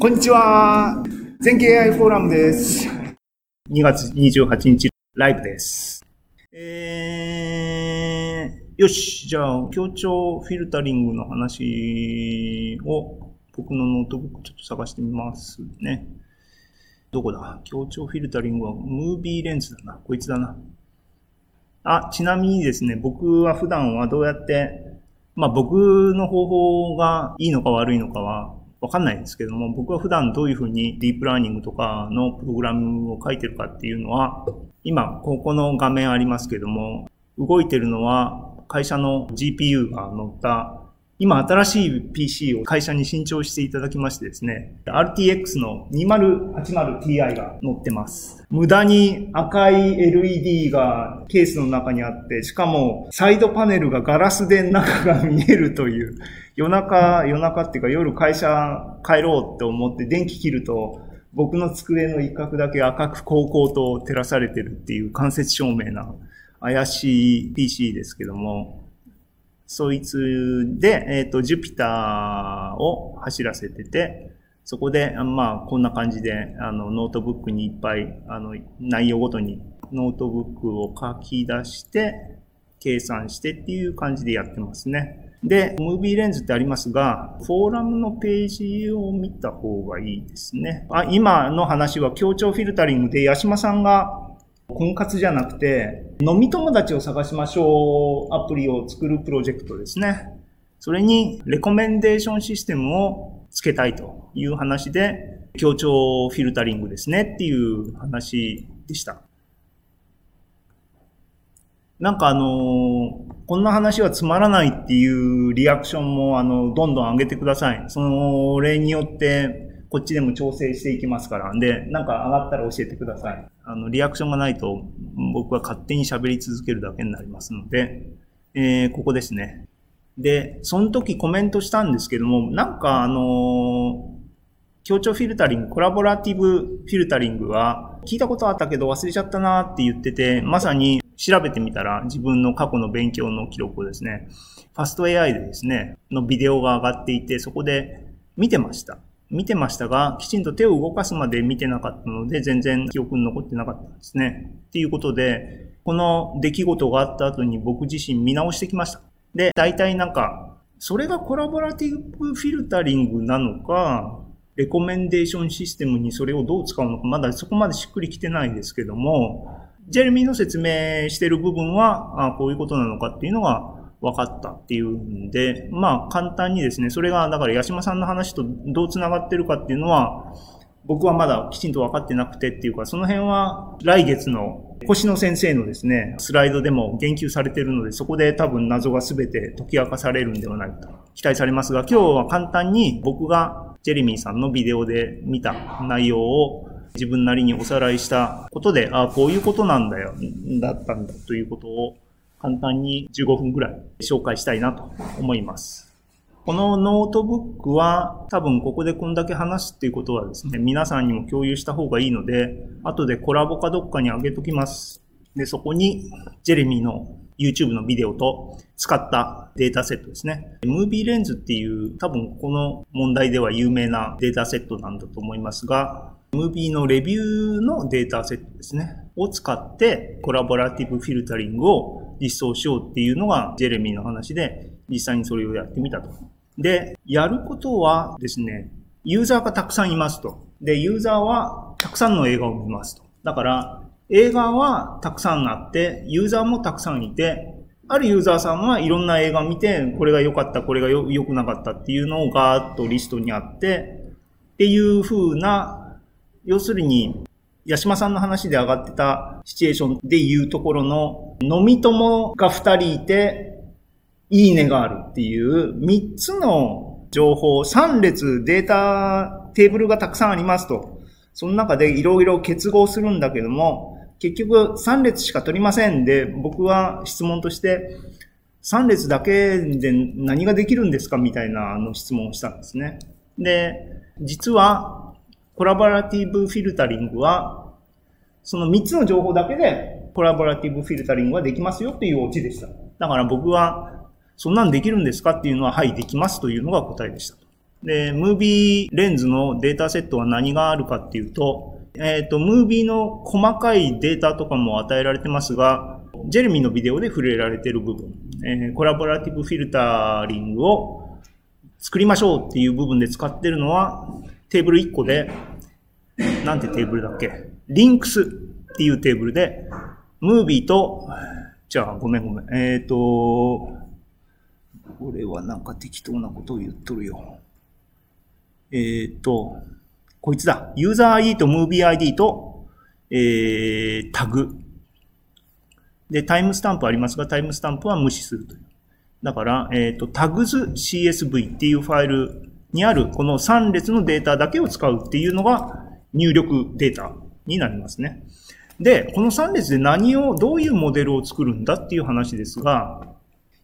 こんにちは。全経 AI フォーラムです。2月28日ライブです。えー、よし。じゃあ、協調フィルタリングの話を僕のノートブックちょっと探してみますね。どこだ？協調フィルタリングは MovieLens だな。こいつだな。あ、ちなみにですね、僕は普段はどうやって、まあ僕の方法がいいのか悪いのかはわかんないんですけども、僕は普段どういうふうにディープラーニングとかのプログラムを書いてるかっていうのは、今、ここの画面ありますけども、動いてるのは会社の GPU が乗った、今新しい PC を会社に新調していただきましてですね、RTX の 2080Ti が乗ってます。無駄に赤い LED がケースの中にあって、しかもサイドパネルがガラスで中が見えるという、夜中、夜中っていうか夜会社帰ろうって思って電気切ると、僕の机の一角だけ赤く煌々と照らされてるっていう間接照明な怪しい PC ですけども、そいつで、えっ、と、 Jupyter を走らせてて、そこで、まあ、こんな感じで、あの、ノートブックにいっぱい、あの、内容ごとにノートブックを書き出して、計算してっていう感じでやってますね。で、ムービーレンズってありますが、フォーラムのページを見た方がいいですね。あ、今の話は協調フィルタリングで、八島さんが婚活じゃなくて、飲み友達を探しましょうアプリを作るプロジェクトですね。それに、レコメンデーションシステムをつけたいという話で、協調フィルタリングですねっていう話でした。なんかあのこんな話はつまらないっていうリアクションも、あの、どんどん上げてください。それによって、こっちでも調整していきますから。で、なんか上がったら教えてください。あの、リアクションがないと、僕は勝手に喋り続けるだけになりますので、えーここですね。で、その時コメントしたんですけども、なんかあのー協調フィルタリング、コラボラティブフィルタリングは、聞いたことあったけど忘れちゃったなって言ってて、まさに調べてみたら自分の過去の勉強の記録をですね、ファスト AI でですね、のビデオが上がっていて、そこで見てました。見てましたが、きちんと手を動かすまで見てなかったので、全然記憶に残ってなかったんですね。っていうことで、この出来事があった後に僕自身見直してきました。で、大体なんか、それがコラボラティブフィルタリングなのか、レコメンデーションシステムにそれをどう使うのか、まだそこまでしっくりきてないですけども、ジェレミーの説明してる部分は、あこういうことなのかっていうのが分かったっていうんで、まあ簡単にですね、それがだから八島さんの話とどう繋がってるかっていうのは、僕はまだきちんと分かってなくてっていうか、その辺は来月の星野先生のですね、スライドでも言及されてるので、そこで多分謎が全て解き明かされるんではないかと期待されますが、今日は簡単に僕がジェレミーさんのビデオで見た内容を自分なりにおさらいしたことで、ああ、こういうことなんだよ、だったんだということを簡単に15分ぐらい紹介したいなと思います。このノートブックは多分ここでこんだけ話すっていうことはですね、皆さんにも共有した方がいいので、後で Colab かどっかに上げときます。で、そこにジェレミーの YouTube のビデオと使ったデータセットですね。 MovieLens っていう多分この問題では有名なデータセットなんだと思いますが、ムービーのレビューのデータセットですね。を使って collaborative filtering を実装しようっていうのがジェレミーの話で、実際にそれをやってみたと。で、やることはですね、ユーザーがたくさんいますと。で、ユーザーはたくさんの映画を見ますと。だから、映画はたくさんあって、ユーザーもたくさんいて、あるユーザーさんはいろんな映画を見て、これが良かった、これが良くなかったっていうのをガーッとリストにあって、っていう風な、要するに、八島さんの話で上がってたシチュエーションで言うところの、飲み友が二人いて、いいねがあるっていう三つの情報、三列データ、テーブルがたくさんありますと。その中でいろいろ結合するんだけども、結局3列しか取りませんで、僕は質問として、3列だけで何ができるんですかみたいなあの質問をしたんですね。で、実は、コラボラティブフィルタリングは、その3つの情報だけで、コラボラティブフィルタリングはできますよっていうオチでした。だから僕は、そんなんできるんですかっていうのは、はい、できますというのが答えでした。で、 MovieLens のデータセットは何があるかっていうと、えっ、ー、と、ムービーの細かいデータとかも与えられてますが、ジェレミーのビデオで触れられている部分、えー、 collaborative filtering を作りましょうっていう部分で使ってるのは、テーブル1個で、なんてテーブルだっけ？ links っていうテーブルで、ムービーと、じゃあごめんごめん。えっ、ー、と、これはなんか適当なことを言っとるよ。えっ、ー、と、こいつだ。ユーザー ID とムービー ID と、えー、タグ。で、タイムスタンプありますが、タイムスタンプは無視するという。だから、えっ、ー、と、tags.csv っていうファイルにあるこの3列のデータだけを使うっていうのが入力データになりますね。で、この3列で何を、どういうモデルを作るんだっていう話ですが、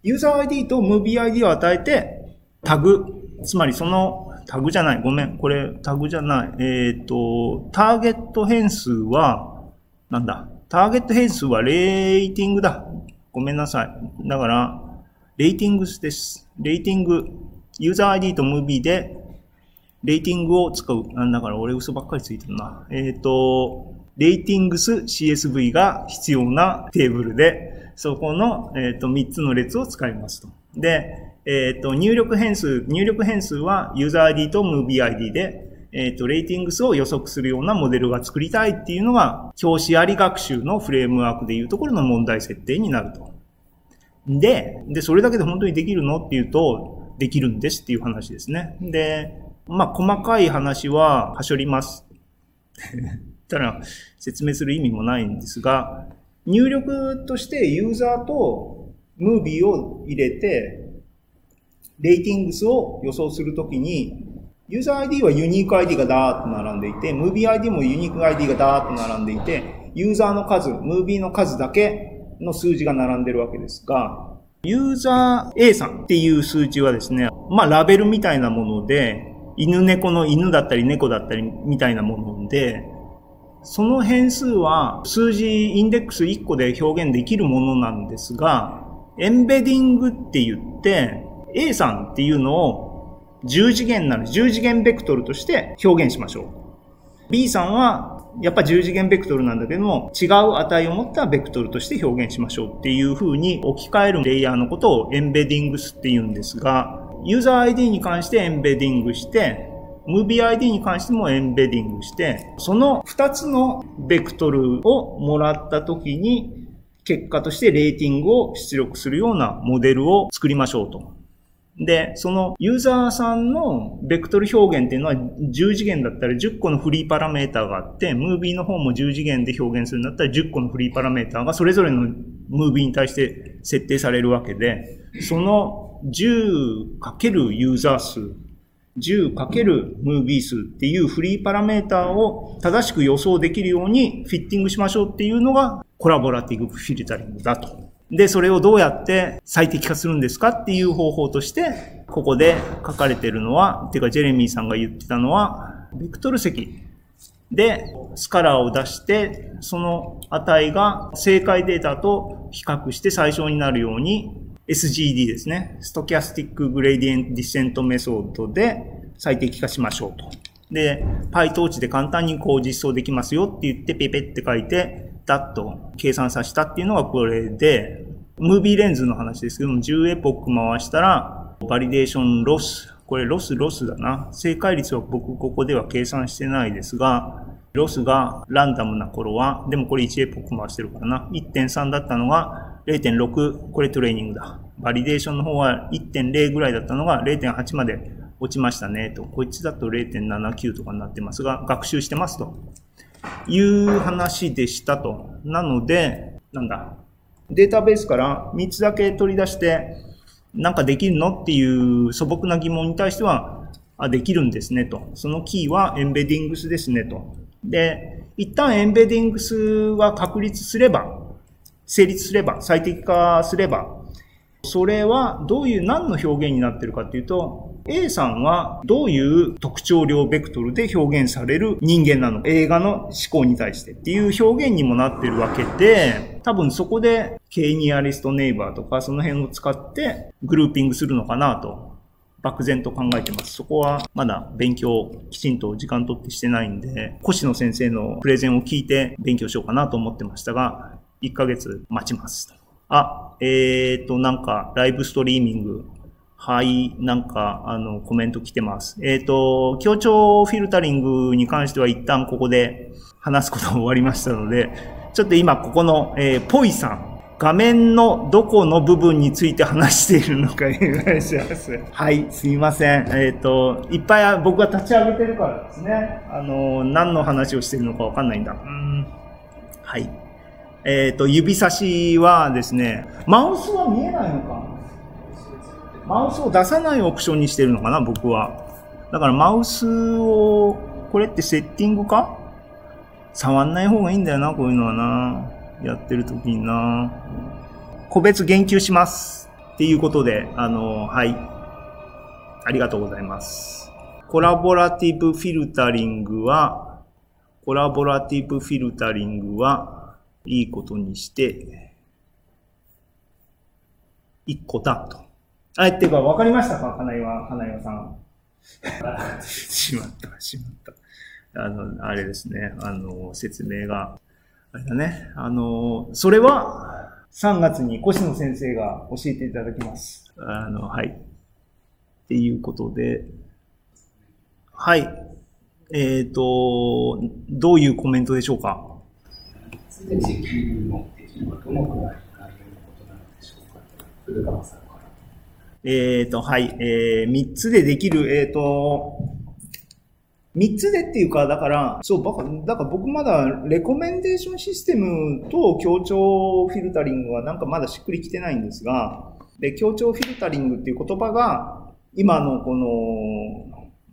ユーザー ID と MovieID を与えて、タグ、つまりそのタグじゃない、ごめん、これタグじゃない。えっ、ー、と、ターゲット変数は、なんだ、ターゲット変数はレーティングだ。ごめんなさい。だから、レーティングです。レーティング、ユーザー ID と Movie で、レーティングを使う。なんだから俺嘘ばっかりついてるな。えっ、ー、と、レーティングス CSV が必要なテーブルで、そこの、え、ー、と3つの列を使いますと。で、えっ、ー、と、入力変数、入力変数はユーザー ID と MovieID で、えっ、ー、と、レーティングスを予測するようなモデルが作りたいっていうのが、教師あり学習のフレームワークでいうところの問題設定になると。で、で、それだけで本当にできるの？っていうと、できるんですっていう話ですね。で、まあ、細かい話は、はしょります。ただ、説明する意味もないんですが、入力としてユーザーとムービーを入れて、レーティングスを予想するときに、ユーザー ID はユニーク ID がダーッと並んでいて、ムービー ID もユニーク ID がダーッと並んでいて、ユーザーの数、ムービーの数だけの数字が並んでるわけですが、ユーザー A さんっていう数値はですね、まあラベルみたいなもので、犬猫の犬だったり猫だったりみたいなもので、その変数は数字インデックス1個で表現できるものなんですが、エンベディングって言って、A さんっていうのを10次元なる10次元ベクトルとして表現しましょう。B さんはやっぱ10次元ベクトルなんだけども違う値を持ったベクトルとして表現しましょうっていう風に置き換えるレイヤーのことをエンベディングスって言うんですが、ユーザー ID に関してエンベディングして、ムービー ID に関してもエンベディングして、その2つのベクトルをもらった時に結果としてレーティングを出力するようなモデルを作りましょうと。で、そのユーザーさんのベクトル表現っていうのは10次元だったら10個のフリーパラメーターがあって、ムービーの方も10次元で表現するんだったら10個のフリーパラメーターがそれぞれのムービーに対して設定されるわけで、その 10× ユーザー数、10× ムービー数っていうフリーパラメーターを正しく予想できるようにフィッティングしましょうっていうのがコラボラティブフィルタリングだと。で、それをどうやって最適化するんですかっていう方法として、ここで書かれてるのは、てかジェレミーさんが言ってたのは、ベクトル積でスカラーを出して、その値が正解データと比較して最小になるように SGD ですね。 stochastic gradient descent method で最適化しましょうと。で、PyTorch で簡単にこう実装できますよって言ってペペって書いて、ダッと計算させたっていうのがこれで、 MovieLens の話ですけども、10 epoch 回したら、 validation loss。これ loss loss だな。正解率は僕ここでは計算してないですが、ロスがランダムな頃は、でもこれ1 epoch 回してるからな。1.3だったのが0.6、これ training だ。 validation の方は1.0ぐらいだったのが0.8まで落ちましたねと。こいつだと0.79とかになってますが、学習してますと。いう話でしたと。なので、なんだ。データベースから3つだけ取り出して、なんかできるのっていう素朴な疑問に対しては、あ、できるんですねと。そのキーはエンベディングスですねと。で、一旦エンベディングスは確立すれば、成立すれば、最適化すれば、それはどういう何の表現になってるかっていうと、A さんはどういう特徴量ベクトルで表現される人間なの映画の思考に対してっていう表現にもなってるわけで、多分そこでケイニアリストネイバーとかその辺を使ってグルーピングするのかなと。漠然と考えてます。そこはまだ勉強きちんと時間取ってしてないんで、越野先生のプレゼンを聞いて勉強しようかなと思ってましたが、1ヶ月待ちます。あ、えーと、なんかライブストリーミングはい、なんか、あの、コメント来てます。えっ、ー、と、協調フィルタリングに関しては一旦ここで話すことが終わりましたので、ちょっと今ここの、えー、ポイさん、画面のどこの部分について話しているのか お願いします。はい、すいません。えっ、ー、と、いっぱい僕が立ち上げてるからですね。あの、何の話をしてるのかわかんないんだ。うん。はい。えっ、ー、と、指差しはですね、マウスは見えないのかマウスを出さないオプションにしてるのかな、僕は。だからマウスを、これってセッティングか触んない方がいいんだよな、こういうのはな。やってる時にな。個別言及します。っていうことで、あの、はい。ありがとうございます。コラボラティブフィルタリングは、コラボラティブフィルタリングは、いいことにして、一個だと。あ、ってか、わかりましたか金岩、金岩さん。しまった、しまった。あの、あれですね、あの、説明が、あれだね、あの、それは、3月に越野先生が教えていただきます。あの、はい。っていうことで、はい。えっ、ー、と、どういうコメントでしょうか？すでに石油のできるはどのくらいの内容のことなのでしょうか？古川さん。えっ、ー、と、はい、えー、3つでできる、えっ、ー、と、3つでっていうか、だから、そう、バカ、だから僕まだレコメンデーションシステムと協調フィルタリングはなんかまだしっくりきてないんですが、で、協調フィルタリングっていう言葉が、今のこの、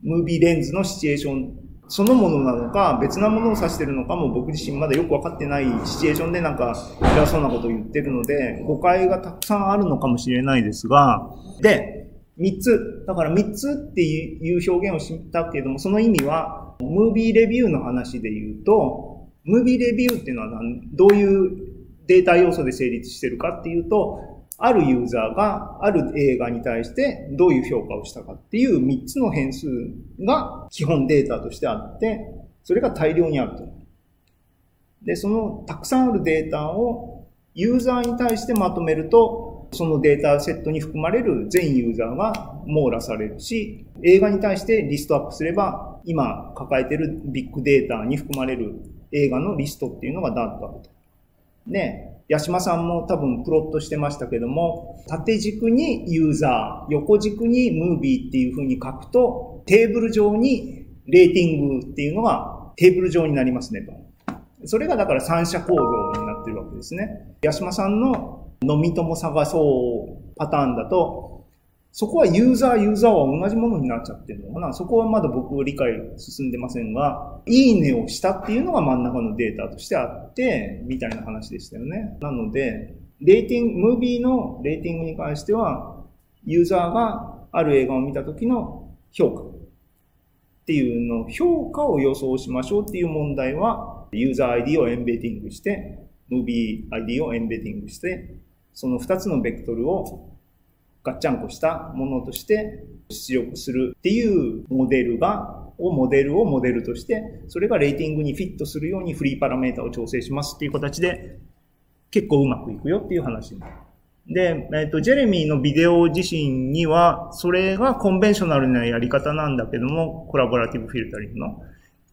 ムービーレンズのシチュエーションそのものなのか、別なものを指してるのかも僕自身まだよくわかってないシチュエーションでなんか偉そうなことを言ってるので、誤解がたくさんあるのかもしれないですが、で、3つ。だから3つっていう表現をしたけれども、その意味は、ムービーレビューの話で言うと、ムービーレビューっていうのはどういうデータ要素で成立してるかっていうと、あるユーザーがある映画に対してどういう評価をしたかっていう3つの変数が基本データとしてあって、それが大量にあると。で、そのたくさんあるデータをユーザーに対してまとめると、そのデータセットに含まれる全ユーザーが網羅されるし、映画に対してリストアップすれば、今抱えてるビッグデータに含まれる映画のリストっていうのがダーッとあると。で、八島さんも多分プロットしてましたけども、縦軸にユーザー、横軸にムービーっていう風に書くと、テーブル上にレーティングっていうのがテーブル上になりますねと。それがだから三者構造になってるわけですね。八島さんの飲み友探そうパターンだと、そこはユーザー、ユーザーは同じものになっちゃってるのかなそこはまだ僕理解進んでませんが、いいねをしたっていうのが真ん中のデータとしてあって、みたいな話でしたよね。なので、レーティング、ムービーのレーティングに関しては、ユーザーがある映画を見た時の評価っていうの、評価を予想しましょうっていう問題は、ユーザー ID をエンベディングして、ムービー ID をエンベディングして、その2つのベクトルをガッチャンコしたものとして出力するっていうモデルが、をモデルをモデルとして、それがレーティングにフィットするようにフリーパラメータを調整しますっていう形で、結構うまくいくよっていう話。で、えっ、と、ジェレミーのビデオ自身には、それがコンベンショナルなやり方なんだけども、コラボラティブフィルタリングの。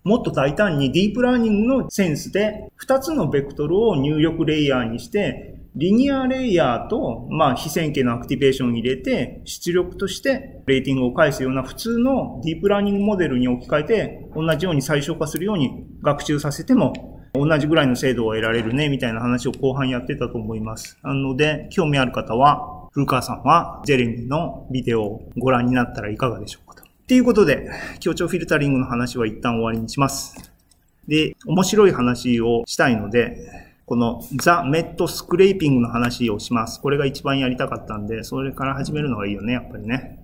もっと大胆にディープラーニングのセンスで、2つのベクトルを入力レイヤーにして、 linear layer と、まあ、非線形の activation を入れて、出力としてレーティングを返すような普通のディープラーニングモデルに置き換えて、同じように最小化するように学習させても、同じぐらいの精度を得られるね、みたいな話を後半やってたと思います。なので、興味ある方は、古川さんは、ジェレミーのビデオをご覧になったらいかがでしょうかと。っていうことで、協調フィルタリングの話は一旦終わりにします。で、面白い話をしたいので、このザ・メット・スクレーピングの話をします。これが一番やりたかったんで、それから始めるのがいいよね、やっぱりね。